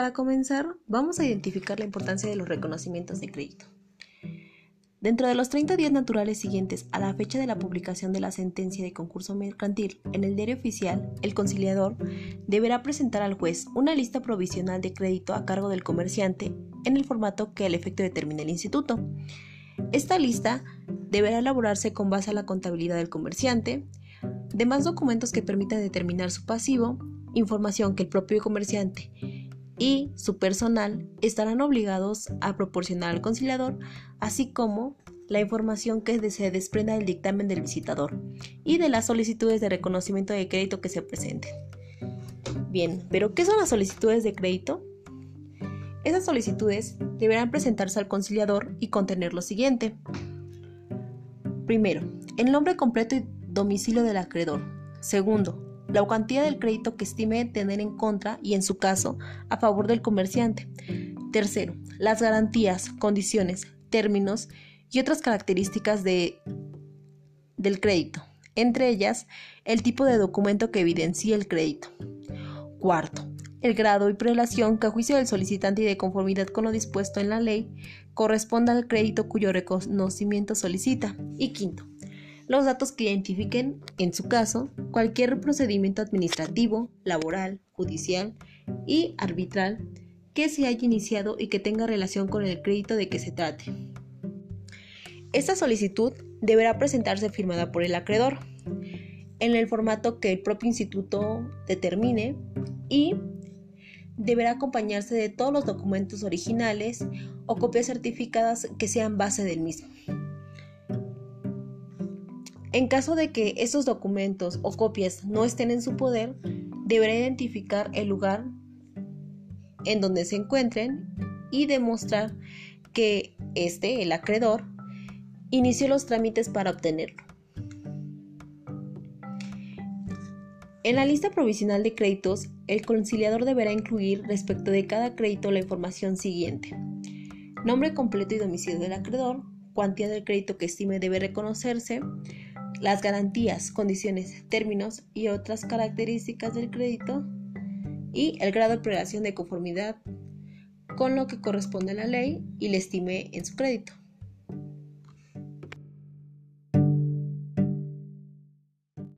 para comenzar, vamos a identificar la importancia de los reconocimientos de crédito. Dentro de los 30 días naturales siguientes a la fecha de la publicación de la sentencia de concurso mercantil en el diario oficial, el conciliador deberá presentar al juez una lista provisional de crédito a cargo del comerciante en el formato que el efecto determine el instituto. Esta lista deberá elaborarse con base a la contabilidad del comerciante, demás documentos que permitan determinar su pasivo, información que el propio comerciante y su personal estarán obligados a proporcionar al conciliador, así como la información que se desprenda del dictamen del visitador y de las solicitudes de reconocimiento de crédito que se presenten. Bien, pero ¿qué son las solicitudes de crédito? Esas solicitudes deberán presentarse al conciliador y contener lo siguiente. Primero, el nombre completo y domicilio del acreedor. Segundo, la cuantía del crédito que estime tener en contra y en su caso a favor del comerciante. Tercero, las garantías, condiciones, términos y otras características de, del crédito, entre ellas el tipo de documento que evidencie el crédito. Cuarto, el grado y prelación que a juicio del solicitante y de conformidad con lo dispuesto en la ley corresponda al crédito cuyo reconocimiento solicita. Y quinto, los datos que identifiquen, en su caso, cualquier procedimiento administrativo, laboral, judicial y arbitral que se haya iniciado y que tenga relación con el crédito de que se trate. Esta solicitud deberá presentarse firmada por el acreedor en el formato que el propio instituto determine y deberá acompañarse de todos los documentos originales o copias certificadas que sean base del mismo. En caso de que esos documentos o copias no estén en su poder, deberá identificar el lugar en donde se encuentren y demostrar que este, el acreedor, inició los trámites para obtenerlo. En la lista provisional de créditos, el conciliador deberá incluir respecto de cada crédito la información siguiente. Nombre completo y domicilio del acreedor, cuantía del crédito que estime debe reconocerse, las garantías, condiciones, términos y otras características del crédito y el grado de prelación de conformidad con lo que corresponde a la ley y le estime en su crédito.